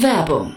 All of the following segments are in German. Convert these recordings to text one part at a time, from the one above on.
Werbung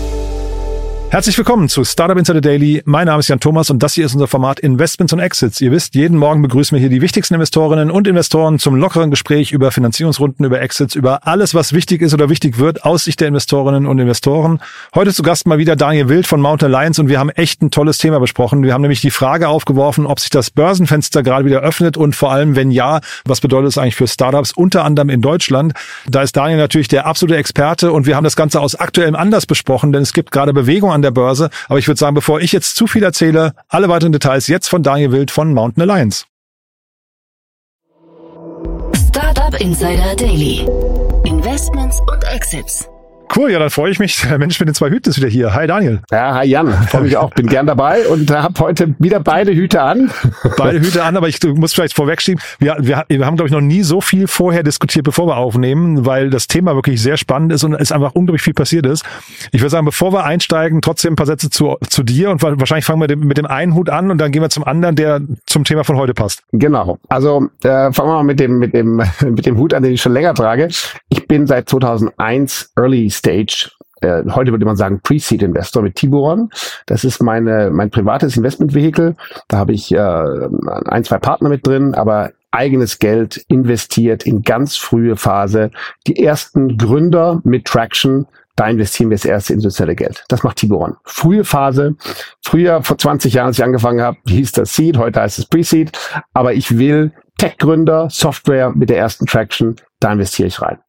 Herzlich willkommen zu Startup Insider Daily. Mein Name ist Jan Thomas und das hier ist unser Format Investments und Exits. Ihr wisst, jeden Morgen begrüßen wir hier die wichtigsten Investorinnen und Investoren zum lockeren Gespräch über Finanzierungsrunden, über Exits, über alles, was wichtig ist oder wichtig wird aus Sicht der Investorinnen und Investoren. Heute zu Gast mal wieder Daniel Wild von Mountain Alliance und wir haben echt ein tolles Thema besprochen. Wir haben nämlich die Frage aufgeworfen, ob sich das Börsenfenster gerade wieder öffnet und vor allem, wenn ja, was bedeutet es eigentlich für Startups, unter anderem in Deutschland. Da ist Daniel natürlich der absolute Experte und wir haben das Ganze aus aktuellem Anlass besprochen, denn es gibt gerade Bewegung an an der Börse. Aber ich würde sagen, bevor ich jetzt zu viel erzähle, alle weiteren Details jetzt von Daniel Wild von Mountain Alliance. Startup Insider Daily. Investments und Exits. Cool, ja, dann freue ich mich. Der Mensch mit den zwei Hüten ist wieder hier. Hi Daniel. Ja, hi Jan, freue mich auch. Bin gern dabei und habe heute wieder beide Hüte an. Beide Hüte an, aber ich muss vielleicht vorwegschieben, wir, wir, wir haben, glaube ich, noch nie so viel vorher diskutiert, bevor wir aufnehmen, weil das Thema wirklich sehr spannend ist und es einfach unglaublich viel passiert ist. Ich würde sagen, bevor wir einsteigen, trotzdem ein paar Sätze zu, zu dir und wahrscheinlich fangen wir mit dem einen Hut an und dann gehen wir zum anderen, der zum Thema von heute passt. Genau. Also äh, fangen wir mal mit dem, mit, dem, mit dem Hut an, den ich schon länger trage. Ich bin seit 2001 Early Stage äh, heute würde man sagen Pre-Seed Investor mit Tiburon. Das ist meine mein privates Investmentvehikel. Da habe ich äh, ein, zwei Partner mit drin, aber eigenes Geld investiert in ganz frühe Phase. Die ersten Gründer mit Traction, da investieren wir das erste institutionelle Geld. Das macht Tiburon. Frühe Phase. Früher, vor 20 Jahren, als ich angefangen habe, hieß das Seed, heute heißt es Pre-Seed. Aber ich will Tech-Gründer, Software mit der ersten Traction, da investiere ich rein.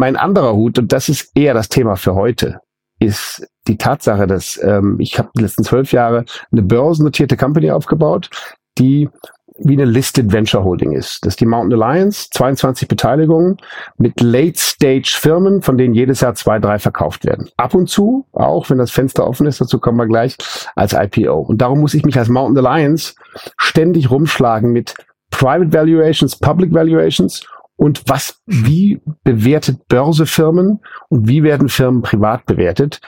Mein anderer Hut, und das ist eher das Thema für heute, ist die Tatsache, dass ähm, ich habe die letzten zwölf Jahre eine börsennotierte Company aufgebaut, die wie eine Listed Venture Holding ist. Das ist die Mountain Alliance, 22 Beteiligungen mit Late-Stage-Firmen, von denen jedes Jahr zwei, drei verkauft werden. Ab und zu, auch wenn das Fenster offen ist, dazu kommen wir gleich, als IPO. Und darum muss ich mich als Mountain Alliance ständig rumschlagen mit Private Valuations, Public Valuations und was, wie bewertet Börse Firmen und wie werden Firmen privat bewertet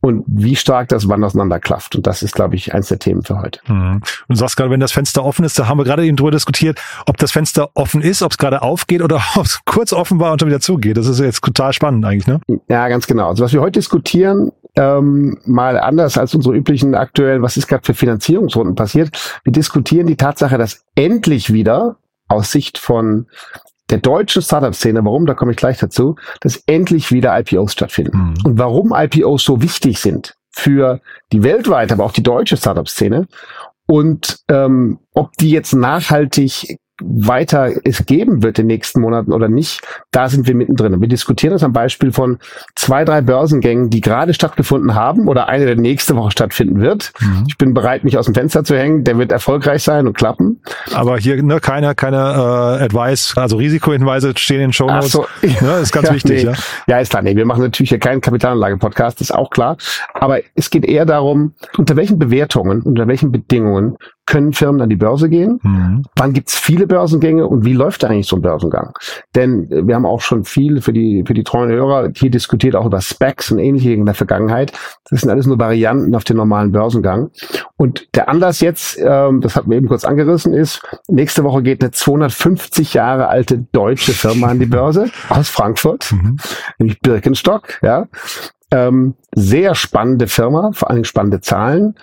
und wie stark das wann auseinanderklafft. Und das ist, glaube ich, eins der Themen für heute. Mhm. Du sagst gerade, wenn das Fenster offen ist, da haben wir gerade eben drüber diskutiert, ob das Fenster offen ist, ob es gerade aufgeht oder ob es kurz offen war und dann wieder zugeht. Das ist jetzt total spannend eigentlich, ne? Ja, ganz genau. Also was wir heute diskutieren, ähm, mal anders als unsere üblichen aktuellen, was ist gerade für Finanzierungsrunden passiert. Wir diskutieren die Tatsache, dass endlich wieder aus Sicht von der deutschen Startup-Szene, warum, da komme ich gleich dazu, dass endlich wieder IPOs stattfinden. Mhm. Und warum IPOs so wichtig sind für die weltweite, aber auch die deutsche Startup-Szene und ähm, ob die jetzt nachhaltig weiter es geben wird in den nächsten Monaten oder nicht, da sind wir mittendrin. wir diskutieren das am Beispiel von zwei, drei Börsengängen, die gerade stattgefunden haben oder eine, der nächste Woche stattfinden wird. Mhm. Ich bin bereit, mich aus dem Fenster zu hängen. Der wird erfolgreich sein und klappen. Aber hier ne, keine, keine äh, Advice, also Risikohinweise stehen in den Show Notes. So. Ne, ist ganz ja, wichtig. Nee. Ja. ja, ist klar. Nee, wir machen natürlich hier keinen Kapitalanlage-Podcast, ist auch klar. Aber es geht eher darum, unter welchen Bewertungen, unter welchen Bedingungen können Firmen an die Börse gehen? Mhm. Wann gibt's viele Börsengänge und wie läuft eigentlich so ein Börsengang? Denn äh, wir haben auch schon viel für die, für die treuen Hörer hier diskutiert, auch über Specs und ähnliche in der Vergangenheit. Das sind alles nur Varianten auf den normalen Börsengang. Und der Anlass jetzt, ähm, das hatten wir eben kurz angerissen, ist, nächste Woche geht eine 250 Jahre alte deutsche Firma an die Börse aus Frankfurt, mhm. nämlich Birkenstock, ja. Ähm, sehr spannende Firma, vor allem spannende Zahlen.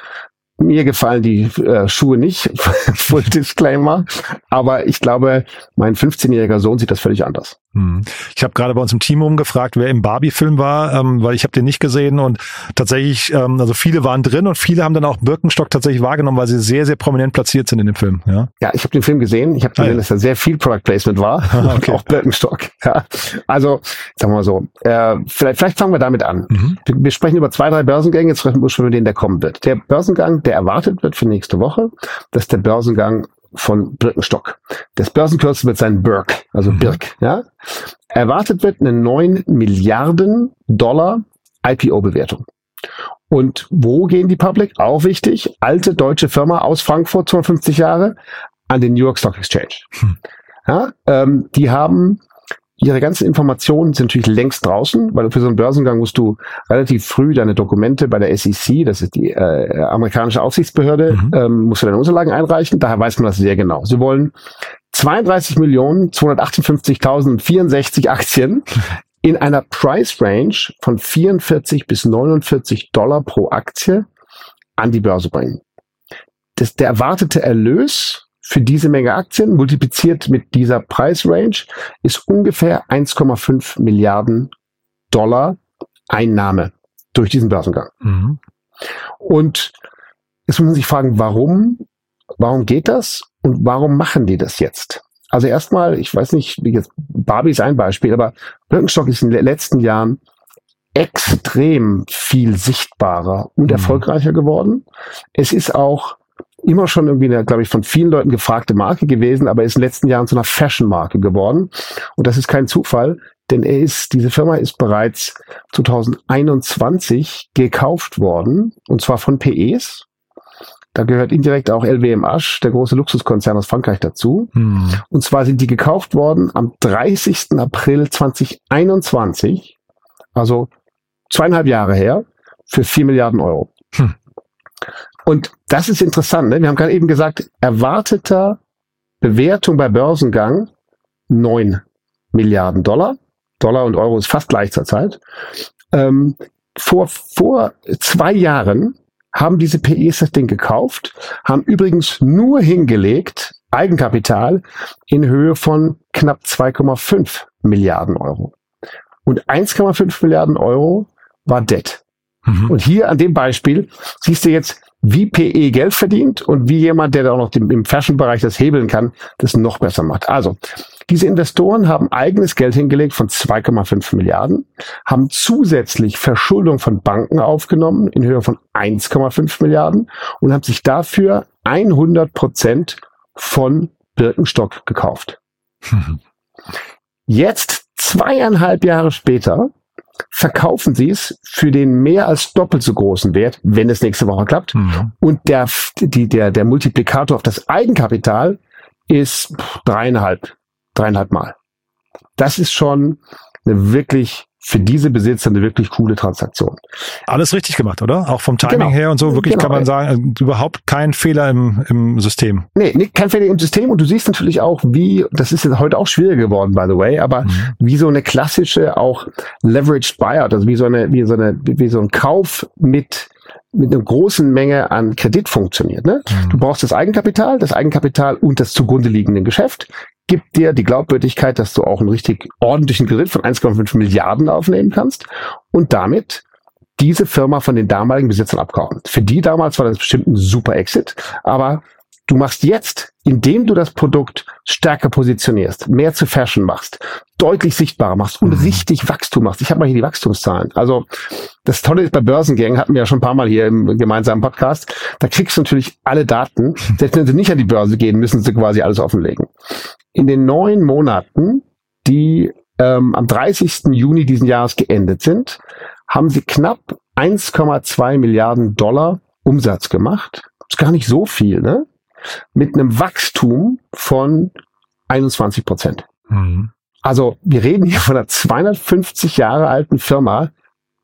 Mir gefallen die äh, Schuhe nicht, Full Disclaimer. Aber ich glaube, mein 15-jähriger Sohn sieht das völlig anders. Hm. Ich habe gerade bei uns im Team umgefragt, wer im Barbie-Film war, ähm, weil ich habe den nicht gesehen und tatsächlich, ähm, also viele waren drin und viele haben dann auch Birkenstock tatsächlich wahrgenommen, weil sie sehr, sehr prominent platziert sind in dem Film. Ja, ja ich habe den Film gesehen. Ich habe gesehen, ah, ja. dass da sehr viel Product Placement war, okay. auch Birkenstock. Ja. Also sagen wir mal so, äh, vielleicht, vielleicht fangen wir damit an. Mhm. Wir, wir, sprechen über zwei, drei Börsengänge. Jetzt sprechen wir schon über den, der kommen wird. Der Börsengang, der erwartet wird für nächste Woche, das ist der Börsengang von Birkenstock. Das Börsenkürzel wird sein Birk, also mhm. Birk. Ja? Erwartet wird eine 9 Milliarden Dollar IPO-Bewertung. Und wo gehen die Public? Auch wichtig. Alte deutsche Firma aus Frankfurt, 250 Jahre, an den New York Stock Exchange. Hm. Ja, ähm, die haben Ihre ganzen Informationen sind natürlich längst draußen, weil für so einen Börsengang musst du relativ früh deine Dokumente bei der SEC, das ist die äh, amerikanische Aufsichtsbehörde, mhm. ähm, musst du deine Unterlagen einreichen. Daher weiß man das sehr genau. Sie wollen 32 Millionen 258.064 Aktien in einer Price Range von 44 bis 49 Dollar pro Aktie an die Börse bringen. Das, der erwartete Erlös für diese Menge Aktien multipliziert mit dieser Preisrange ist ungefähr 1,5 Milliarden Dollar Einnahme durch diesen Börsengang. Mhm. Und jetzt muss man sich fragen, warum, warum geht das und warum machen die das jetzt? Also erstmal, ich weiß nicht, wie jetzt Barbie ist ein Beispiel, aber Birkenstock ist in den letzten Jahren extrem viel sichtbarer und mhm. erfolgreicher geworden. Es ist auch immer schon irgendwie eine, glaube ich, von vielen Leuten gefragte Marke gewesen, aber ist in den letzten Jahren zu einer Fashion-Marke geworden. Und das ist kein Zufall, denn er ist, diese Firma ist bereits 2021 gekauft worden, und zwar von PEs. Da gehört indirekt auch LWMH, der große Luxuskonzern aus Frankreich, dazu. Hm. Und zwar sind die gekauft worden am 30. April 2021, also zweieinhalb Jahre her, für vier Milliarden Euro. Hm. Und das ist interessant. Ne? Wir haben gerade eben gesagt, erwarteter Bewertung bei Börsengang neun Milliarden Dollar. Dollar und Euro ist fast gleich zur Zeit. Ähm, vor, vor zwei Jahren haben diese PEs das Ding gekauft, haben übrigens nur hingelegt Eigenkapital in Höhe von knapp 2,5 Milliarden Euro. Und 1,5 Milliarden Euro war Debt. Mhm. Und hier an dem Beispiel siehst du jetzt, wie PE Geld verdient und wie jemand, der da auch noch im Fashion-Bereich das hebeln kann, das noch besser macht. Also, diese Investoren haben eigenes Geld hingelegt von 2,5 Milliarden, haben zusätzlich Verschuldung von Banken aufgenommen in Höhe von 1,5 Milliarden und haben sich dafür 100 Prozent von Birkenstock gekauft. Jetzt, zweieinhalb Jahre später, verkaufen sie es für den mehr als doppelt so großen Wert, wenn es nächste Woche klappt. Mhm. Und der, die, der, der Multiplikator auf das Eigenkapital ist dreieinhalb, dreieinhalb Mal. Das ist schon eine wirklich für diese Besitzer eine wirklich coole Transaktion. Alles richtig gemacht, oder? Auch vom Timing genau. her und so. Wirklich genau. kann man sagen, äh, überhaupt kein Fehler im, im System. Nee, nee, kein Fehler im System. Und du siehst natürlich auch, wie, das ist jetzt heute auch schwieriger geworden, by the way, aber mhm. wie so eine klassische auch Leveraged Buyout, also wie so eine, wie so eine, wie so ein Kauf mit mit einer großen Menge an Kredit funktioniert. Ne? Mhm. Du brauchst das Eigenkapital, das Eigenkapital und das zugrunde liegende Geschäft gibt dir die Glaubwürdigkeit, dass du auch einen richtig ordentlichen Kredit von 1,5 Milliarden aufnehmen kannst und damit diese Firma von den damaligen Besitzern abkaufen. Für die damals war das bestimmt ein super Exit, aber du machst jetzt, indem du das Produkt stärker positionierst, mehr zu Fashion machst, deutlich sichtbarer machst und mhm. richtig Wachstum machst. Ich habe mal hier die Wachstumszahlen. Also das Tolle ist bei Börsengängen, hatten wir ja schon ein paar Mal hier im gemeinsamen Podcast, da kriegst du natürlich alle Daten. Selbst wenn sie nicht an die Börse gehen, müssen sie quasi alles offenlegen. In den neun Monaten, die ähm, am 30. Juni diesen Jahres geendet sind, haben sie knapp 1,2 Milliarden Dollar Umsatz gemacht. ist gar nicht so viel, ne? Mit einem Wachstum von 21 Prozent. Mhm. Also wir reden hier von einer 250 Jahre alten Firma,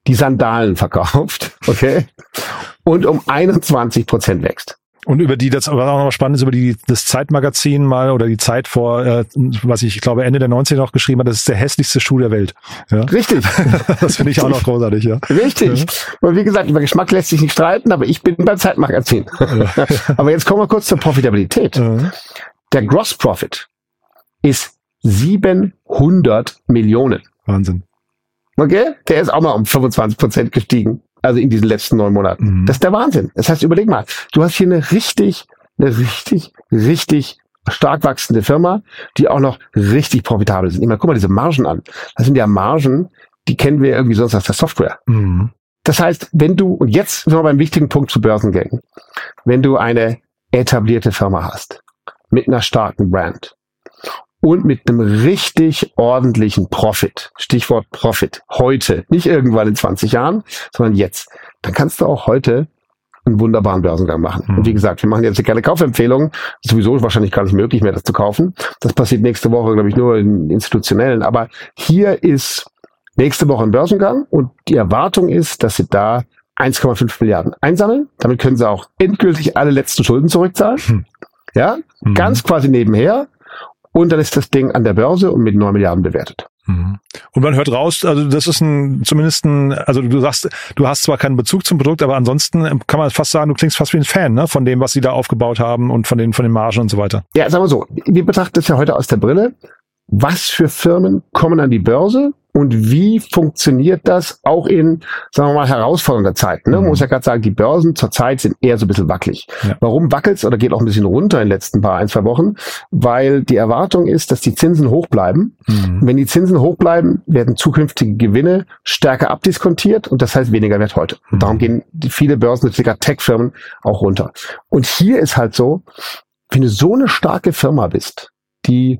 die Sandalen verkauft, okay, und um 21 Prozent wächst. Und über die, das was auch noch spannend ist, über die das Zeitmagazin mal oder die Zeit vor, äh, was ich, ich glaube Ende der 90er noch geschrieben hat, das ist der hässlichste Schuh der Welt. Ja? Richtig. das finde ich auch noch großartig, ja. Richtig. Ja. Und wie gesagt, über Geschmack lässt sich nicht streiten, aber ich bin beim Zeitmagazin. Ja. aber jetzt kommen wir kurz zur Profitabilität. Der Gross Profit ist 700 100 Millionen. Wahnsinn. Okay? Der ist auch mal um 25 Prozent gestiegen. Also in diesen letzten neun Monaten. Mhm. Das ist der Wahnsinn. Das heißt, überleg mal, du hast hier eine richtig, eine richtig, richtig stark wachsende Firma, die auch noch richtig profitabel sind. Ich meine, guck mal diese Margen an. Das sind ja Margen, die kennen wir irgendwie sonst aus der Software. Mhm. Das heißt, wenn du, und jetzt sind wir beim wichtigen Punkt zu Börsengängen, wenn du eine etablierte Firma hast, mit einer starken Brand und mit einem richtig ordentlichen Profit, Stichwort Profit, heute, nicht irgendwann in 20 Jahren, sondern jetzt, dann kannst du auch heute einen wunderbaren Börsengang machen. Mhm. Und wie gesagt, wir machen jetzt hier keine Kaufempfehlungen, sowieso ist wahrscheinlich gar nicht möglich mehr, das zu kaufen. Das passiert nächste Woche, glaube ich, nur in institutionellen. Aber hier ist nächste Woche ein Börsengang und die Erwartung ist, dass sie da 1,5 Milliarden einsammeln. Damit können sie auch endgültig alle letzten Schulden zurückzahlen. Hm. Ja, Mhm. ganz quasi nebenher. Und dann ist das Ding an der Börse und mit 9 Milliarden bewertet. Mhm. Und man hört raus, also das ist ein, zumindest ein, also du sagst, du hast zwar keinen Bezug zum Produkt, aber ansonsten kann man fast sagen, du klingst fast wie ein Fan, ne, von dem, was sie da aufgebaut haben und von den, von den Margen und so weiter. Ja, sagen wir so, wir betrachten das ja heute aus der Brille. Was für Firmen kommen an die Börse und wie funktioniert das auch in, sagen wir mal, herausfordernder Zeiten? Ne? Man Mhm. muss ja gerade sagen, die Börsen zurzeit sind eher so ein bisschen wackelig. Ja. Warum wackelt's oder geht auch ein bisschen runter in den letzten paar, ein, zwei Wochen? Weil die Erwartung ist, dass die Zinsen hoch bleiben. Mhm. Wenn die Zinsen hoch bleiben, werden zukünftige Gewinne stärker abdiskontiert und das heißt weniger Wert heute. Mhm. darum gehen die viele Börsen, Tech-Firmen auch runter. Und hier ist halt so, wenn du so eine starke Firma bist, die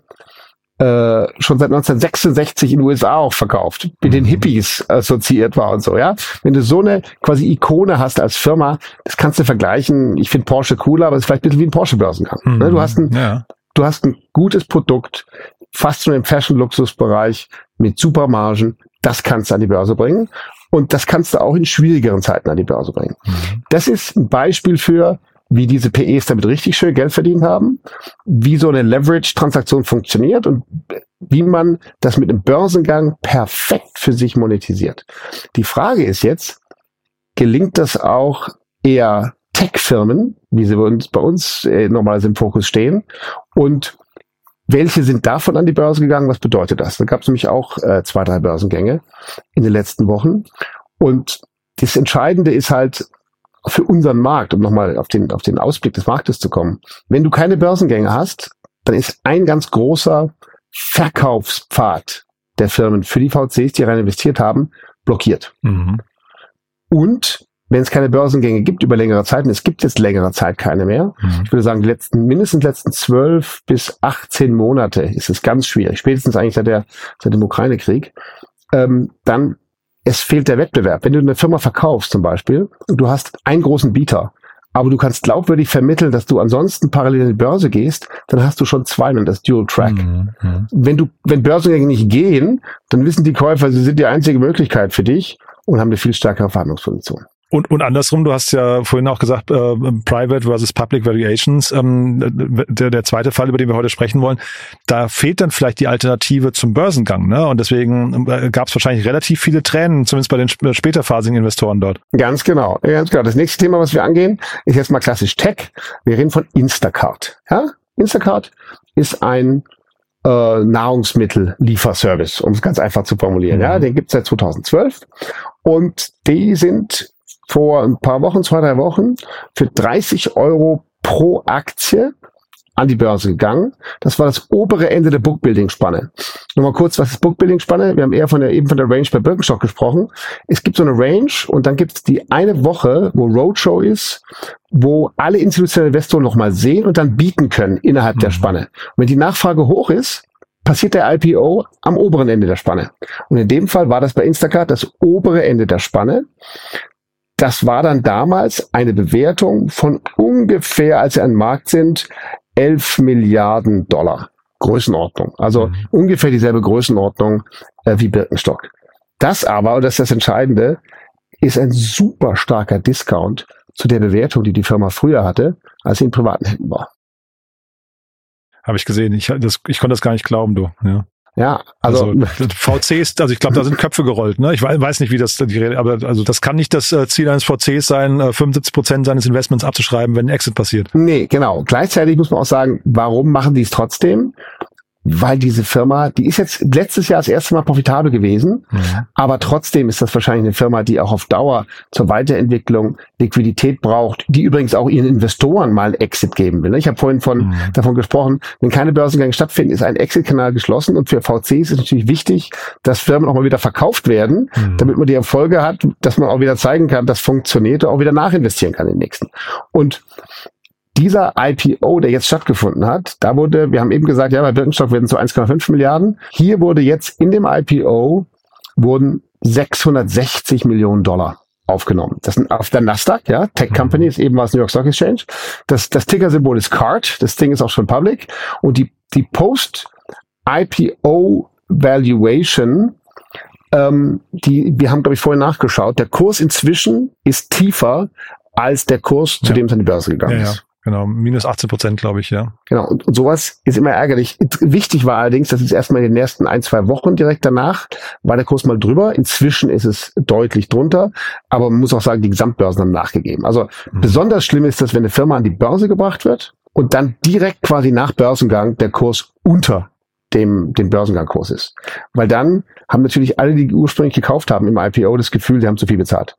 äh, schon seit 1966 in den USA auch verkauft, mit den Mhm. Hippies assoziiert war und so, ja. Wenn du so eine quasi Ikone hast als Firma, das kannst du vergleichen. Ich finde Porsche cooler, aber es ist vielleicht ein bisschen wie ein Porsche-Börsengang. Mhm. Ne? Du hast ein ja. du hast ein gutes Produkt, fast schon im Fashion-Luxus-Bereich mit super Margen. Das kannst du an die Börse bringen. Und das kannst du auch in schwierigeren Zeiten an die Börse bringen. Mhm. Das ist ein Beispiel für, wie diese PEs damit richtig schön Geld verdient haben, wie so eine Leverage-Transaktion funktioniert und wie man das mit einem Börsengang perfekt für sich monetisiert. Die Frage ist jetzt, gelingt das auch eher Tech-Firmen, wie sie bei uns, bei uns äh, normalerweise im Fokus stehen? Und welche sind davon an die Börse gegangen? Was bedeutet das? Da gab es nämlich auch äh, zwei, drei Börsengänge in den letzten Wochen. Und das Entscheidende ist halt für unseren Markt, um nochmal auf den, auf den Ausblick des Marktes zu kommen. Wenn du keine Börsengänge hast, dann ist ein ganz großer Verkaufspfad der Firmen für die VCs, die rein investiert haben, blockiert. Mhm. Und wenn es keine Börsengänge gibt über längere Zeit, und es gibt jetzt längere Zeit keine mehr, Mhm. ich würde sagen, die letzten, mindestens letzten zwölf bis 18 Monate ist es ganz schwierig, spätestens eigentlich seit, der, seit dem Ukraine-Krieg, ähm, dann es fehlt der Wettbewerb. Wenn du eine Firma verkaufst zum Beispiel und du hast einen großen Bieter, aber du kannst glaubwürdig vermitteln, dass du ansonsten parallel in die Börse gehst, dann hast du schon zwei und das Dual Track. Mhm. Mhm. Wenn du, wenn Börsengänge nicht gehen, dann wissen die Käufer, sie sind die einzige Möglichkeit für dich und haben eine viel stärkere Verhandlungsposition. Und, und andersrum, du hast ja vorhin auch gesagt, äh, Private versus Public Valuations. Ähm, der, der zweite Fall, über den wir heute sprechen wollen, da fehlt dann vielleicht die Alternative zum Börsengang. Ne? Und deswegen äh, gab es wahrscheinlich relativ viele Tränen, zumindest bei den sp- späterphasigen Investoren dort. Ganz genau, ganz genau. Das nächste Thema, was wir angehen, ist jetzt mal klassisch Tech. Wir reden von Instacart. Ja? Instacart ist ein äh, Nahrungsmittellieferservice, um es ganz einfach zu formulieren. Mhm. Ja, den gibt es seit 2012 und die sind vor ein paar Wochen, zwei, drei Wochen, für 30 Euro pro Aktie an die Börse gegangen. Das war das obere Ende der Bookbuilding-Spanne. Nochmal kurz, was ist Bookbuilding-Spanne? Wir haben eher von der, eben von der Range bei Birkenstock gesprochen. Es gibt so eine Range und dann gibt es die eine Woche, wo Roadshow ist, wo alle institutionellen Investoren nochmal sehen und dann bieten können innerhalb der Mhm. Spanne. Und wenn die Nachfrage hoch ist, passiert der IPO am oberen Ende der Spanne. Und in dem Fall war das bei Instacart das obere Ende der Spanne. Das war dann damals eine Bewertung von ungefähr, als sie an den Markt sind, 11 Milliarden Dollar. Größenordnung. Also Mhm. ungefähr dieselbe Größenordnung äh, wie Birkenstock. Das aber, und das ist das Entscheidende, ist ein super starker Discount zu der Bewertung, die die Firma früher hatte, als sie in privaten Händen war. Habe ich gesehen. Ich, das, ich konnte das gar nicht glauben, du. Ja. Ja, also, Also, VCs, also ich glaube, da sind Köpfe gerollt. Ne? Ich wei- weiß nicht, wie das, die, Re- aber also das kann nicht das äh, Ziel eines VCs sein, äh, 75 Prozent seines Investments abzuschreiben, wenn ein Exit passiert. nee, genau. Gleichzeitig muss man auch sagen, warum machen die es trotzdem? Weil diese Firma, die ist jetzt letztes Jahr das erste Mal profitabel gewesen, mhm. aber trotzdem ist das wahrscheinlich eine Firma, die auch auf Dauer zur Weiterentwicklung Liquidität braucht, die übrigens auch ihren Investoren mal einen Exit geben will. Ich habe vorhin von, mhm. davon gesprochen, wenn keine Börsengänge stattfinden, ist ein Exit-Kanal geschlossen und für VCs ist es natürlich wichtig, dass Firmen auch mal wieder verkauft werden, mhm. damit man die Erfolge hat, dass man auch wieder zeigen kann, das funktioniert und auch wieder nachinvestieren kann in den nächsten. Und dieser IPO, der jetzt stattgefunden hat, da wurde, wir haben eben gesagt, ja, bei Birkenstock werden so 1,5 Milliarden. Hier wurde jetzt in dem IPO wurden 660 Millionen Dollar aufgenommen. Das sind auf der Nasdaq, ja, Tech mhm. Company ist eben was New York Stock Exchange. Das, das Ticker-Symbol ist CART, das Ding ist auch schon public. Und die, die Post-IPO Valuation, ähm, die, wir haben, glaube ich, vorhin nachgeschaut, der Kurs inzwischen ist tiefer als der Kurs, zu ja. dem es an die Börse gegangen ja, ist. Genau, minus 18 Prozent, glaube ich, ja. Genau, und, und sowas ist immer ärgerlich. Wichtig war allerdings, dass es erstmal in den ersten ein, zwei Wochen direkt danach war der Kurs mal drüber. Inzwischen ist es deutlich drunter, aber man muss auch sagen, die Gesamtbörsen haben nachgegeben. Also mhm. besonders schlimm ist das, wenn eine Firma an die Börse gebracht wird und dann direkt quasi nach Börsengang der Kurs unter dem, dem Börsengangkurs ist. Weil dann haben natürlich alle, die ursprünglich gekauft haben im IPO, das Gefühl, sie haben zu viel bezahlt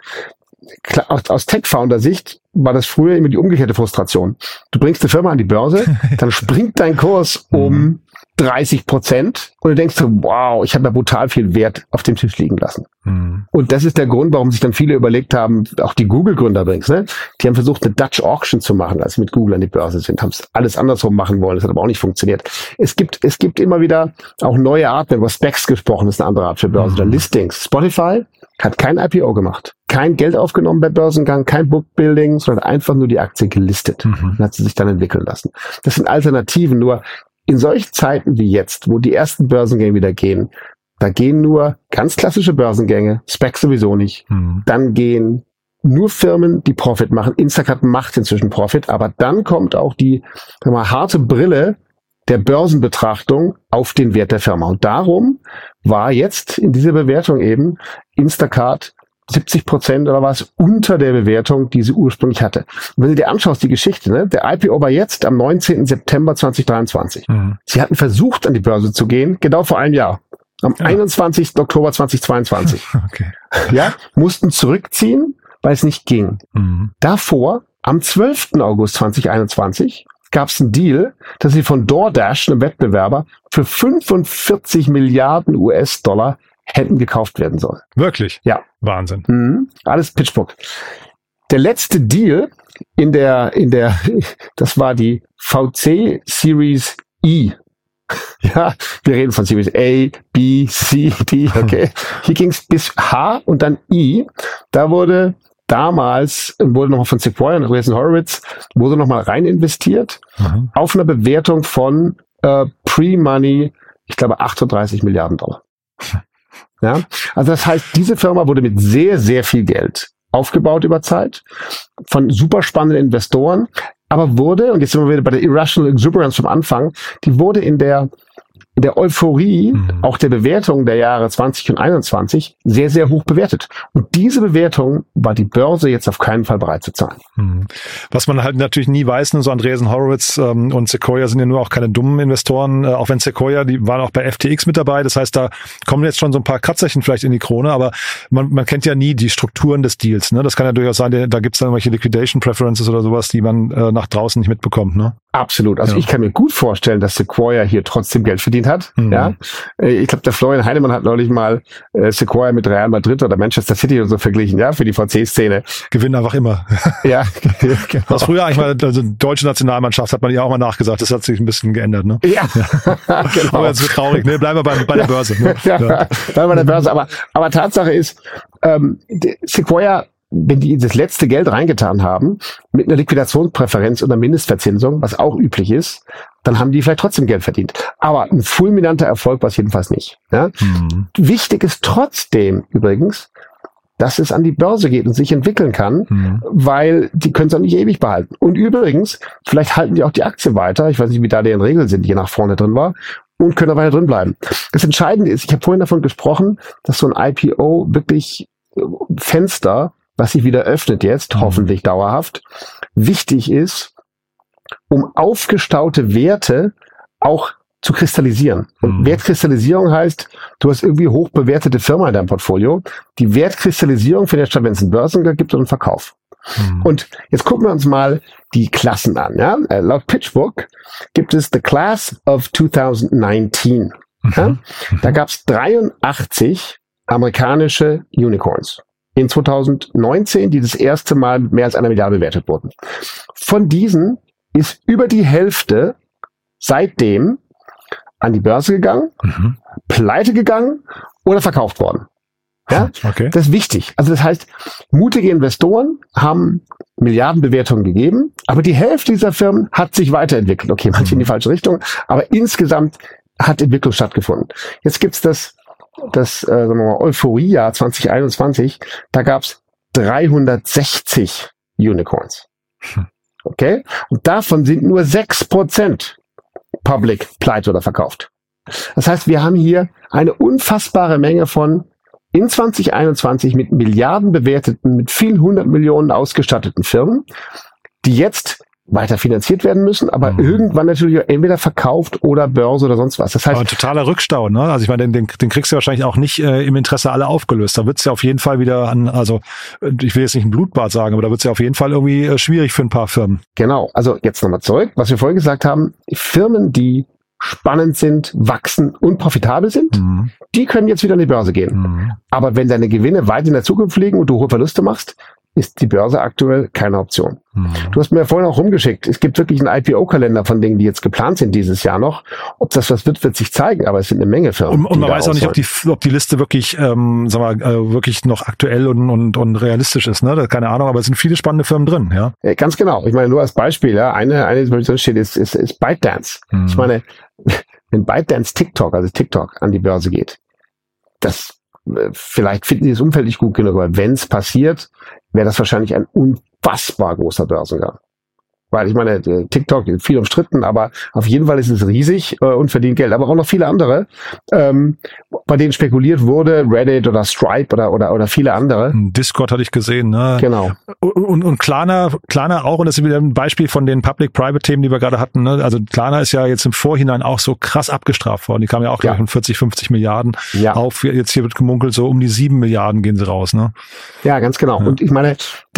klar, aus, aus Tech-Founder-Sicht war das früher immer die umgekehrte Frustration. Du bringst eine Firma an die Börse, dann springt dein Kurs um 30 Prozent und du denkst so, wow, ich habe ja brutal viel Wert auf dem Tisch liegen lassen. Mhm. Und das ist der Grund, warum sich dann viele überlegt haben, auch die Google-Gründer übrigens, ne? die haben versucht, eine Dutch Auction zu machen, als sie mit Google an die Börse sind, haben es alles andersrum machen wollen, das hat aber auch nicht funktioniert. Es gibt, es gibt immer wieder auch neue Arten, über Specs gesprochen, ist eine andere Art für Börse, mhm. oder Listings. Spotify hat kein IPO gemacht, kein Geld aufgenommen bei Börsengang, kein Bookbuilding, sondern einfach nur die Aktie gelistet mhm. und hat sie sich dann entwickeln lassen. Das sind Alternativen, nur in solchen Zeiten wie jetzt, wo die ersten Börsengänge wieder gehen, da gehen nur ganz klassische Börsengänge, Specs sowieso nicht. Mhm. Dann gehen nur Firmen, die Profit machen. Instacart macht inzwischen Profit, aber dann kommt auch die mal, harte Brille der Börsenbetrachtung auf den Wert der Firma. Und darum war jetzt in dieser Bewertung eben Instacart 70 Prozent oder was unter der Bewertung, die sie ursprünglich hatte. Und wenn du dir anschaust, die Geschichte, ne, der IPO war jetzt am 19. September 2023. Mhm. Sie hatten versucht, an die Börse zu gehen, genau vor einem Jahr. Am ja. 21. Oktober 2022. Okay. Ja, mussten zurückziehen, weil es nicht ging. Mhm. Davor, am 12. August 2021, gab es einen Deal, dass sie von DoorDash, einem Wettbewerber, für 45 Milliarden US-Dollar hätten gekauft werden sollen. Wirklich? Ja. Wahnsinn. Mhm. Alles Pitchbook. Der letzte Deal in der, in der, das war die VC Series E. Ja, wir reden von Series A, B, C, D, okay. Hier ging es bis H und dann I. Da wurde damals, wurde nochmal von Sequoia und Andreessen Horowitz, wurde nochmal rein investiert mhm. auf eine Bewertung von äh, Pre-Money, ich glaube 38 Milliarden Dollar. Ja, also das heißt, diese Firma wurde mit sehr, sehr viel Geld aufgebaut über Zeit von super spannenden Investoren, aber wurde, und jetzt sind wir wieder bei der Irrational Exuberance vom Anfang, die wurde in der der Euphorie, mhm. auch der Bewertung der Jahre 20 und 21, sehr, sehr hoch bewertet. Und diese Bewertung war die Börse jetzt auf keinen Fall bereit zu zahlen. Mhm. Was man halt natürlich nie weiß, ne, so Andresen Horowitz ähm, und Sequoia sind ja nur auch keine dummen Investoren, äh, auch wenn Sequoia, die waren auch bei FTX mit dabei. Das heißt, da kommen jetzt schon so ein paar Kratzerchen vielleicht in die Krone, aber man, man kennt ja nie die Strukturen des Deals. Ne? Das kann ja durchaus sein, da gibt es dann irgendwelche Liquidation Preferences oder sowas, die man äh, nach draußen nicht mitbekommt. Ne? Absolut. Also ja. ich kann mir gut vorstellen, dass Sequoia hier trotzdem Geld verdient hat. Mhm. Ja, äh, ich glaube, der Florian Heinemann hat neulich mal äh, Sequoia mit Real Madrid oder Manchester City und so verglichen, ja, für die VC-Szene. Gewinnen einfach immer. ja, genau. Was früher eigentlich mal, also deutsche Nationalmannschaft hat man ja auch mal nachgesagt. Das hat sich ein bisschen geändert, ne? Ja, ja. genau. Aber jetzt wird traurig, ne? Bleiben wir bei, bei der Börse. Ne? ja, ja. bleiben wir bei der Börse. Aber, aber Tatsache ist, ähm, Sequoia wenn die das letzte Geld reingetan haben, mit einer Liquidationspräferenz oder Mindestverzinsung, was auch üblich ist, dann haben die vielleicht trotzdem Geld verdient. Aber ein fulminanter Erfolg war es jedenfalls nicht. Ja? Mhm. Wichtig ist trotzdem übrigens, dass es an die Börse geht und sich entwickeln kann, mhm. weil die können es auch nicht ewig behalten. Und übrigens, vielleicht halten die auch die Aktie weiter. Ich weiß nicht, wie da deren Regeln sind, die nach vorne drin war und können weiter drin bleiben. Das Entscheidende ist, ich habe vorhin davon gesprochen, dass so ein IPO wirklich Fenster was sich wieder öffnet jetzt, mhm. hoffentlich dauerhaft, wichtig ist, um aufgestaute Werte auch zu kristallisieren. Und Mhm. Wertkristallisierung heißt, du hast irgendwie hochbewertete Firma in deinem Portfolio. Die Wertkristallisierung findet statt, wenn es einen Börsengang gibt und einen Verkauf. Mhm. Und jetzt gucken wir uns mal die Klassen an. Ja? Äh, Laut PitchBook gibt es the Class of 2019. Ja? Mhm. Da gab es 83 amerikanische Unicorns in 2019, die das erste Mal mehr als einer Milliarde bewertet wurden. Von diesen ist über die Hälfte seitdem an die Börse gegangen, Mhm. pleite gegangen oder verkauft worden. Ja? Okay. Das ist wichtig. Also das heißt, mutige Investoren haben Milliardenbewertungen gegeben, aber die Hälfte dieser Firmen hat sich weiterentwickelt. Okay, manche in die falsche Richtung, aber insgesamt hat Entwicklung stattgefunden. Jetzt gibt's das, das äh, sagen wir mal, Euphorie-Jahr 2021. Da gab's 360 Unicorns. Hm. Okay? Und davon sind nur 6% public, pleite oder verkauft. Das heißt, wir haben hier eine unfassbare Menge von in 2021 mit Milliarden bewerteten, mit vielen hundert Millionen ausgestatteten Firmen, die jetzt weiter finanziert werden müssen, aber Mhm. irgendwann natürlich entweder verkauft oder Börse oder sonst was. Das Aber ein heißt, totaler Rückstau, ne? Also ich meine, den, den, den kriegst du wahrscheinlich auch nicht äh, im Interesse alle aufgelöst. Da wird's ja auf jeden Fall wieder an, also äh, ich will jetzt nicht ein Blutbad sagen, aber da wird's ja auf jeden Fall irgendwie äh, schwierig für ein paar Firmen. genau, also jetzt nochmal zurück, was wir vorhin gesagt haben, Firmen, die spannend sind, wachsen und profitabel sind, Mhm. die können jetzt wieder an die Börse gehen. Mhm. Aber wenn deine Gewinne weit in der Zukunft liegen und du hohe Verluste machst, ist die Börse aktuell keine Option. Mhm. Du hast mir vorhin auch rumgeschickt. Es gibt wirklich einen IPO-Kalender von Dingen, die jetzt geplant sind dieses Jahr noch. Ob das was wird, wird sich zeigen, aber es sind eine Menge Firmen. Und, und man weiß auch nicht, ob die, ob die Liste wirklich, ähm, sag mal, äh, wirklich noch aktuell und, und, und realistisch ist. Ne? Keine Ahnung, aber es sind viele spannende Firmen drin. Ja. Äh, Ganz genau. Ich meine, nur als Beispiel, ja, eine, eine, die drin steht, ist, ist, ist ByteDance. Mhm. Ich meine, wenn ByteDance TikTok, also TikTok, an die Börse geht, das, äh, vielleicht finden die das Umfeld nicht gut genug, aber wenn es passiert, wäre das wahrscheinlich ein unfassbar großer Börsengang. Weil ich meine, äh, TikTok ist viel umstritten, aber auf jeden Fall ist es riesig äh, und verdient Geld. Aber auch noch viele andere, ähm, bei denen spekuliert wurde, Reddit oder Stripe oder, oder, oder viele andere. Discord hatte ich gesehen. Ne? Genau. Und, und Klarna, Klarna auch, und das ist wieder ein Beispiel von den Public-Private-Themen, die wir gerade hatten. Ne? Also Klarna ist ja jetzt im Vorhinein auch so krass abgestraft worden. Die kamen ja auch gleich Ja. von 40, 50 Milliarden Ja. auf. Jetzt hier wird gemunkelt, so um die sieben Milliarden gehen sie raus. Ne? Ja, ganz genau. Ja. Und ich meine,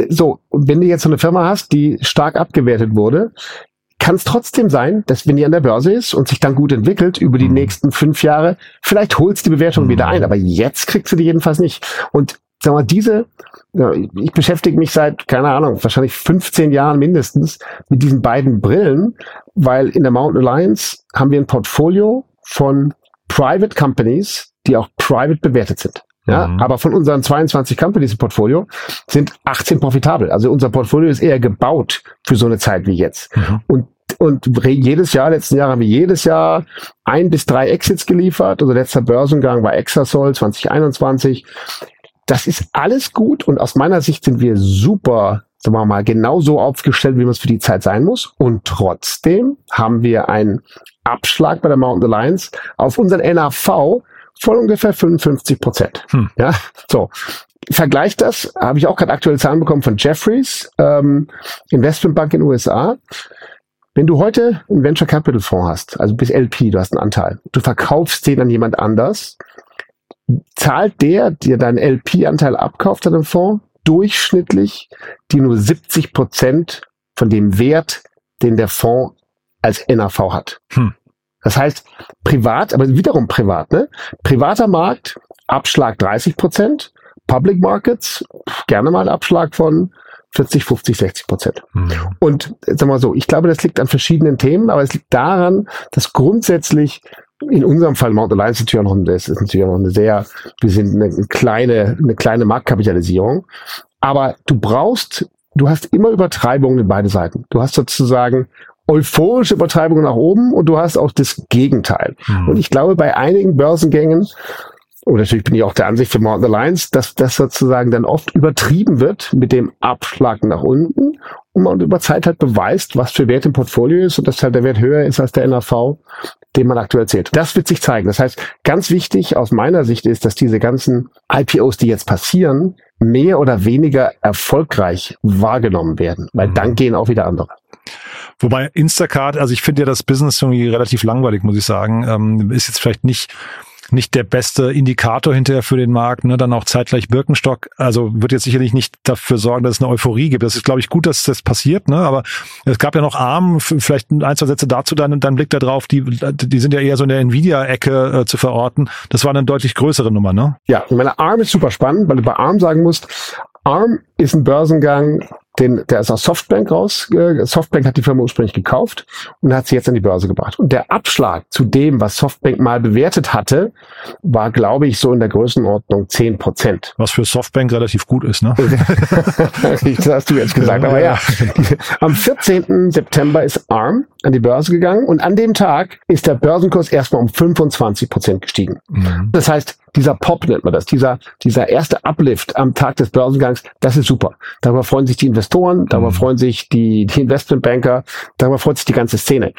so, und wenn du jetzt so eine Firma hast, die stark abgewertet wurde, kann es trotzdem sein, dass wenn die an der Börse ist und sich dann gut entwickelt über die Mhm. nächsten fünf Jahre, vielleicht holst die Bewertung Mhm. wieder ein, aber jetzt kriegst du die jedenfalls nicht. Und sag mal, diese, ich beschäftige mich seit, keine Ahnung, wahrscheinlich 15 Jahren mindestens mit diesen beiden Brillen, weil in der Mountain Alliance haben wir ein Portfolio von Private Companies, die auch private bewertet sind. Ja, Mhm. aber von unseren 22 Companies im Portfolio sind 18 profitabel. Also unser Portfolio ist eher gebaut für so eine Zeit wie jetzt. Mhm. Und, und jedes Jahr, letzten Jahr haben wir jedes Jahr ein bis drei Exits geliefert. Also letzter Börsengang war Exasol 2021. Das ist alles gut und aus meiner Sicht sind wir super, sagen wir mal, genauso aufgestellt, wie man es für die Zeit sein muss. Und trotzdem haben wir einen Abschlag bei der Mountain Alliance auf unseren NAV von ungefähr 55 Prozent. Hm. Ja, so. Vergleich das, habe ich auch gerade aktuelle Zahlen bekommen von Jeffries, ähm, Investmentbank in den USA. Wenn du heute einen Venture Capital Fonds hast, also bis LP, du hast einen Anteil, du verkaufst den an jemand anders, zahlt der, der deinen LP-Anteil abkauft an dem Fonds, durchschnittlich die nur 70 Prozent von dem Wert, den der Fonds als NAV hat. Hm. Das heißt, privat, aber wiederum privat, ne? Privater Markt, Abschlag 30 Prozent, Public Markets, gerne mal Abschlag von 40, 50, 60 Prozent. Mhm. Und sag mal so, ich glaube, das liegt an verschiedenen Themen, aber es liegt daran, dass grundsätzlich in unserem Fall Mount Alliance natürlich auch noch, ist natürlich auch noch eine sehr, wir sind eine kleine, eine kleine Marktkapitalisierung. Aber du brauchst, du hast immer Übertreibungen in beide Seiten. Du hast sozusagen euphorische Übertreibungen nach oben und du hast auch das Gegenteil. Mhm. Und ich glaube, bei einigen Börsengängen, und natürlich bin ich auch der Ansicht für Mountain Alliance, dass das sozusagen dann oft übertrieben wird mit dem Abschlag nach unten und man über Zeit halt beweist, was für Wert im Portfolio ist und dass halt der Wert höher ist als der NAV, den man aktuell zählt. Das wird sich zeigen. Das heißt, ganz wichtig aus meiner Sicht ist, dass diese ganzen IPOs, die jetzt passieren, mehr oder weniger erfolgreich wahrgenommen werden, weil Mhm. dann gehen auch wieder andere. Wobei Instacart, also ich finde ja das Business irgendwie relativ langweilig, muss ich sagen. Ähm, ist jetzt vielleicht nicht nicht der beste Indikator hinterher für den Markt. Ne? Dann auch zeitgleich Birkenstock. Also wird jetzt sicherlich nicht dafür sorgen, dass es eine Euphorie gibt. Das ist, glaube ich, gut, dass das passiert. Ne? Aber es gab ja noch ARM, vielleicht ein, zwei Sätze dazu, dein, dein Blick darauf. Die, die sind ja eher so in der Nvidia-Ecke äh, zu verorten. Das war eine deutlich größere Nummer, ne? Ja, meine, ARM ist super spannend, weil du bei ARM sagen musst, ARM ist ein Börsengang, den, der ist aus Softbank raus. Äh, Softbank hat die Firma ursprünglich gekauft und hat sie jetzt an die Börse gebracht. Und der Abschlag zu dem, was Softbank mal bewertet hatte, war, glaube ich, so in der Größenordnung zehn Prozent. Was für Softbank relativ gut ist, ne? das hast du jetzt gesagt, aber ja. Am 14. September ist ARM an die Börse gegangen und an dem Tag ist der Börsenkurs erstmal um 25 Prozent gestiegen. Mhm. Das heißt, dieser Pop nennt man das, dieser, dieser erste Uplift am Tag des Börsengangs, das ist super. Darüber freuen sich die Investoren, darüber mhm. freuen sich die, die Investmentbanker, darüber freut sich die ganze Szene.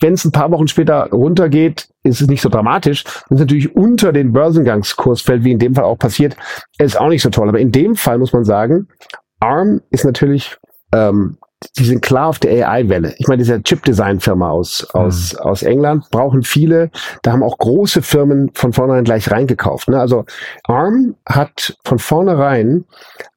Wenn es ein paar Wochen später runtergeht, ist es nicht so dramatisch. Wenn es natürlich unter den Börsengangskurs fällt, wie in dem Fall auch passiert, ist auch nicht so toll. Aber in dem Fall muss man sagen, ARM ist natürlich ähm, die sind klar auf der AI-Welle. Ich meine, diese Chip-Design-Firma aus, aus, mhm. aus England brauchen viele. Da haben auch große Firmen von vornherein gleich reingekauft. Ne? Also ARM hat von vornherein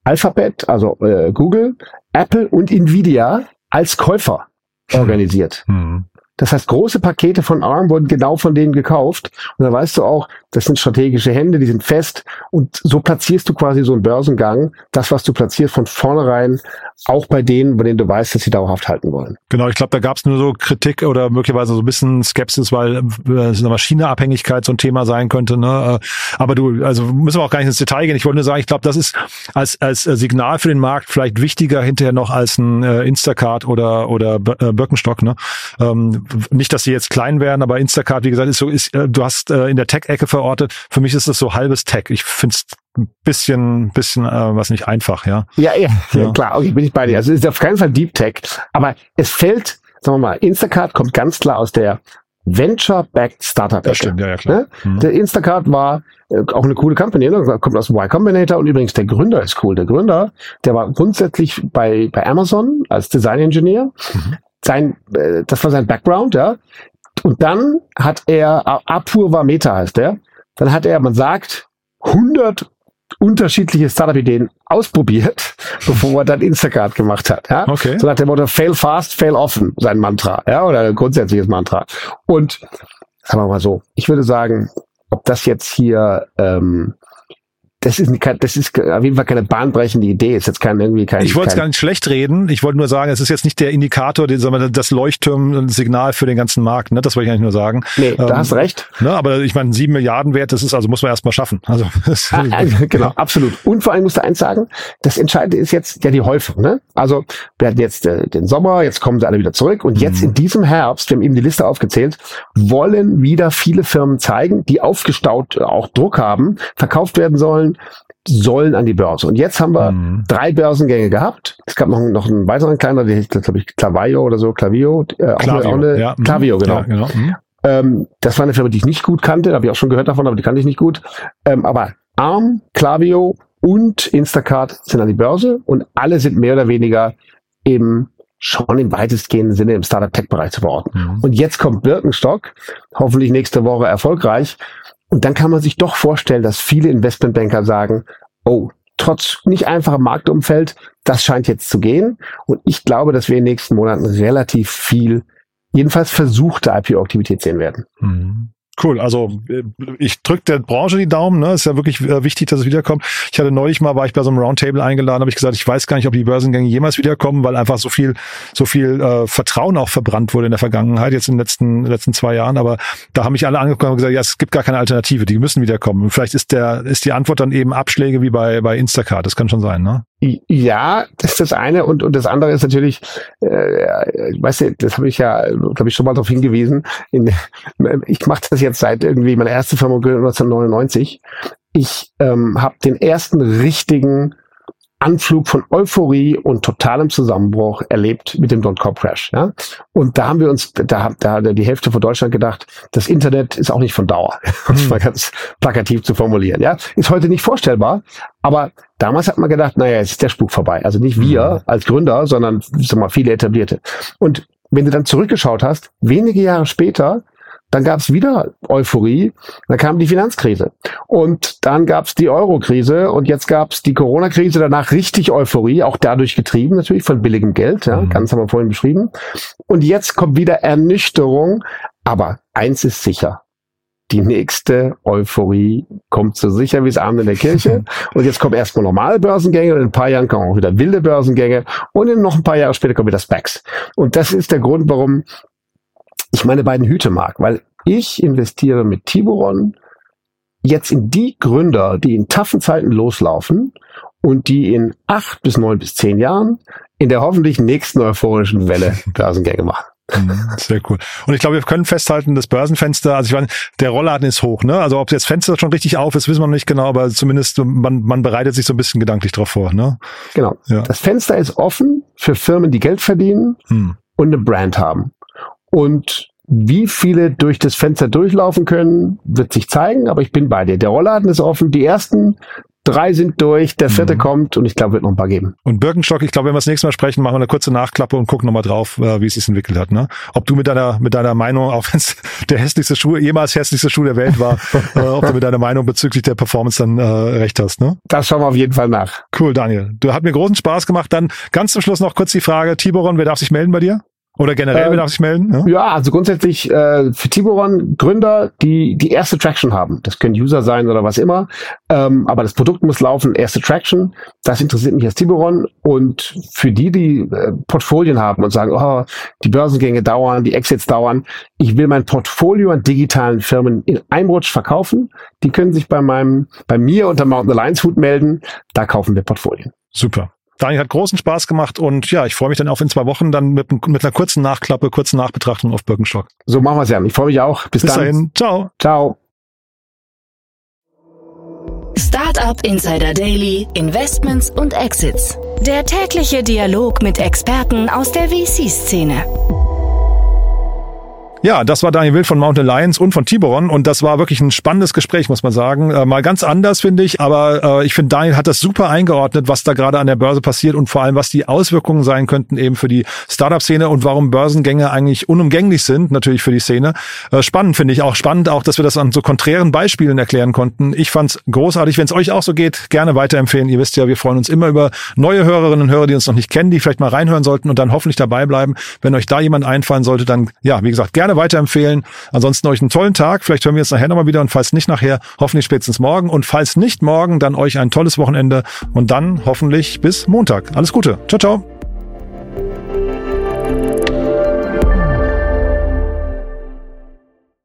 Alphabet, also äh, Google, Apple und Nvidia als Käufer organisiert. Mhm. Das heißt, große Pakete von ARM wurden genau von denen gekauft. Und da weißt du auch, das sind strategische Hände, die sind fest. Und so platzierst du quasi so einen Börsengang, das, was du platzierst, von vornherein auch bei denen, bei denen du weißt, dass sie dauerhaft halten wollen. Genau, ich glaube, da gab es nur so Kritik oder möglicherweise so ein bisschen Skepsis, weil äh, eine Maschineabhängigkeit so ein Thema sein könnte. Ne? Äh, aber du, also müssen wir auch gar nicht ins Detail gehen. Ich wollte nur sagen, ich glaube, das ist als, als Signal für den Markt vielleicht wichtiger hinterher noch als ein äh, Instacart oder, oder Birkenstock. Ne? Ähm, nicht, dass sie jetzt klein werden, aber Instacart, wie gesagt, ist so, ist, äh, du hast äh, in der Tech-Ecke verortet. Für mich ist das so halbes Tech. Ich finde es ein bisschen, bisschen, äh, was nicht einfach, ja. Ja, ja, ja, ja. klar, okay, bin ich bei dir. Also es ist auf keinen Fall Deep Tech, aber es fällt, sagen wir mal, Instacart kommt ganz klar aus der Venture-backed Startup. Das stimmt, ja, ja, klar. Ne? Mhm. Der Instacart war äh, auch eine coole Company, ne? kommt aus Y Combinator und übrigens der Gründer ist cool. Der Gründer, der war grundsätzlich bei, bei Amazon als Design Engineer, mhm sein, äh, das war sein Background, ja. Und dann hat er, Apurva Meta heißt er, dann hat er, man sagt, 100 unterschiedliche Startup-Ideen ausprobiert, bevor er dann Instacart gemacht hat. Ja? Okay. So nach dem Motto Fail fast, fail often, sein Mantra, ja, oder ein grundsätzliches Mantra. Und sagen wir mal so, ich würde sagen, ob das jetzt hier ähm, das ist, das ist auf jeden Fall keine bahnbrechende Idee. Ist jetzt kein irgendwie kein. Ich wollte es gar nicht schlecht reden. Ich wollte nur sagen, es ist jetzt nicht der Indikator, den, wir, das Leuchtturm-Signal für den ganzen Markt. Ne? Das wollte ich eigentlich nur sagen. Nee, ähm, da hast recht. Ne? Aber ich meine, sieben Milliarden Wert, das ist also muss man erst mal schaffen. Also ah, ah, genau, absolut. Und vor allem musst du eins sagen: Das Entscheidende ist jetzt ja die Häufung. Ne? Also wir hatten jetzt äh, den Sommer, jetzt kommen sie alle wieder zurück und jetzt mhm. in diesem Herbst, wir haben eben die Liste aufgezählt, wollen wieder viele Firmen zeigen, die aufgestaut äh, auch Druck haben, verkauft werden sollen sollen an die Börse. Und jetzt haben wir mhm. drei Börsengänge gehabt. Es gab noch, noch einen weiteren kleiner, der glaube ich, Clavio oder so, Clavio. Äh, Clavio, auch eine, ja. Clavio, genau. Ja, genau. Mhm. Ähm, das war eine Firma, die ich nicht gut kannte, da habe ich auch schon gehört davon, aber die kannte ich nicht gut. Ähm, aber ARM, Clavio und Instacart sind an die Börse und alle sind mehr oder weniger im schon im weitestgehenden Sinne im Startup-Tech-Bereich zu verorten. Mhm. Und jetzt kommt Birkenstock, hoffentlich nächste Woche erfolgreich. Und dann kann man sich doch vorstellen, dass viele Investmentbanker sagen, oh, trotz nicht einfachem Marktumfeld, das scheint jetzt zu gehen. Und ich glaube, dass wir in den nächsten Monaten relativ viel, jedenfalls versuchte IPO-Aktivität sehen werden. Mhm. Cool, also äh, ich drücke der Branche die Daumen, ne? Ist ja wirklich äh, wichtig, dass es wiederkommt. Ich hatte neulich mal, war ich bei so einem Roundtable eingeladen, habe ich gesagt, ich weiß gar nicht, ob die Börsengänge jemals wiederkommen, weil einfach so viel, so viel äh, Vertrauen auch verbrannt wurde in der Vergangenheit, jetzt in den letzten, letzten zwei Jahren. Aber da haben mich alle angekommen und gesagt, ja, es gibt gar keine Alternative, die müssen wiederkommen. Vielleicht ist der, ist die Antwort dann eben Abschläge wie bei, bei Instacart. Das kann schon sein, ne? Ja, das ist das eine und, und das andere ist natürlich, äh, weißt du, das habe ich ja, glaube ich, schon mal darauf hingewiesen. In, ich mache das jetzt seit irgendwie meiner ersten Firma 1999. Ich ähm, habe den ersten richtigen Anflug von Euphorie und totalem Zusammenbruch erlebt mit dem Dotcom-Crash. Ja? Und da haben wir uns, da, da hat die Hälfte von Deutschland gedacht, das Internet ist auch nicht von Dauer, um es mal ganz plakativ zu formulieren. Ja? Ist heute nicht vorstellbar, aber damals hat man gedacht, naja, jetzt ist der Spuk vorbei. Also nicht wir mhm. als Gründer, sondern sag mal, viele etablierte. Und wenn du dann zurückgeschaut hast, wenige Jahre später dann gab es wieder Euphorie, dann kam die Finanzkrise und dann gab es die Euro-Krise und jetzt gab es die Corona-Krise, danach richtig Euphorie, auch dadurch getrieben natürlich von billigem Geld, ja, mhm. ganz haben wir vorhin beschrieben. Und jetzt kommt wieder Ernüchterung, aber eins ist sicher, die nächste Euphorie kommt so sicher wie es Abend in der Kirche. Und jetzt kommen erstmal normale Börsengänge und in ein paar Jahren kommen auch wieder wilde Börsengänge und in noch ein paar Jahre später kommen wieder Specs. Und das ist der Grund, warum ich meine beiden Hüte mag, weil ich investiere mit Tiburon jetzt in die Gründer, die in taffen Zeiten loslaufen und die in acht bis neun bis zehn Jahren in der hoffentlich nächsten euphorischen Welle Börsengänge machen. Mhm, sehr cool. Und ich glaube, wir können festhalten, das Börsenfenster, also ich meine, der Rollladen ist hoch, ne? Also ob das Fenster schon richtig auf ist, wissen wir noch nicht genau, aber zumindest man, man bereitet sich so ein bisschen gedanklich drauf vor, ne? Genau. Ja. Das Fenster ist offen für Firmen, die Geld verdienen hm. und eine Brand haben. Und wie viele durch das Fenster durchlaufen können, wird sich zeigen, aber ich bin bei dir. Der Rollladen ist offen. Die ersten drei sind durch, der vierte mhm. kommt und ich glaube, wird noch ein paar geben. Und Birkenstock, ich glaube, wenn wir das nächste Mal sprechen, machen wir eine kurze Nachklappe und gucken nochmal drauf, äh, wie es sich entwickelt hat. Ne? Ob du mit deiner, mit deiner Meinung, auch wenn es der hässlichste Schuh, jemals hässlichste Schuh der Welt war, äh, ob du mit deiner Meinung bezüglich der Performance dann äh, recht hast. Ne? Das schauen wir auf jeden Fall nach. Cool, Daniel. Du hat mir großen Spaß gemacht. Dann ganz zum Schluss noch kurz die Frage, Tiboron, wer darf sich melden bei dir? Oder generell, äh, darf sich melden? Ja, ja also grundsätzlich äh, für Tiburon Gründer, die die erste Traction haben. Das können User sein oder was immer. Ähm, aber das Produkt muss laufen, erste Traction. Das interessiert mich als Tiburon. Und für die, die äh, Portfolien haben und sagen, oh, die Börsengänge dauern, die Exits dauern, ich will mein Portfolio an digitalen Firmen in einem Rutsch verkaufen, die können sich bei meinem, bei mir unter Mountain Alliance Hut melden. Da kaufen wir Portfolien. Super. Daniel hat großen Spaß gemacht und ja, ich freue mich dann auf in zwei Wochen dann mit, mit einer kurzen Nachklappe, kurzen Nachbetrachtung auf Birkenstock. So machen wir es ja. Ich freue mich auch. Bis, Bis dann. dahin. Ciao. Ciao. Startup Insider Daily, Investments und Exits. Der tägliche Dialog mit Experten aus der VC-Szene. Ja, das war Daniel Wild von Mountain Lions und von Tiburon und das war wirklich ein spannendes Gespräch, muss man sagen. Äh, mal ganz anders, finde ich, aber äh, ich finde, Daniel hat das super eingeordnet, was da gerade an der Börse passiert und vor allem, was die Auswirkungen sein könnten eben für die Startup-Szene und warum Börsengänge eigentlich unumgänglich sind, natürlich für die Szene. Äh, spannend finde ich auch. Spannend auch, dass wir das an so konträren Beispielen erklären konnten. Ich fand's großartig. Wenn es euch auch so geht, gerne weiterempfehlen. Ihr wisst ja, wir freuen uns immer über neue Hörerinnen und Hörer, die uns noch nicht kennen, die vielleicht mal reinhören sollten und dann hoffentlich dabei bleiben. Wenn euch da jemand einfallen sollte, dann, ja, wie gesagt, gerne weiterempfehlen. Ansonsten euch einen tollen Tag. Vielleicht hören wir uns nachher nochmal wieder und falls nicht nachher, hoffentlich spätestens morgen. Und falls nicht morgen, dann euch ein tolles Wochenende und dann hoffentlich bis Montag. Alles Gute. Ciao, ciao.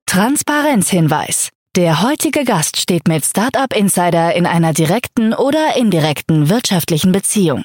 Transparenzhinweis. Der heutige Gast steht mit Startup Insider in einer direkten oder indirekten wirtschaftlichen Beziehung.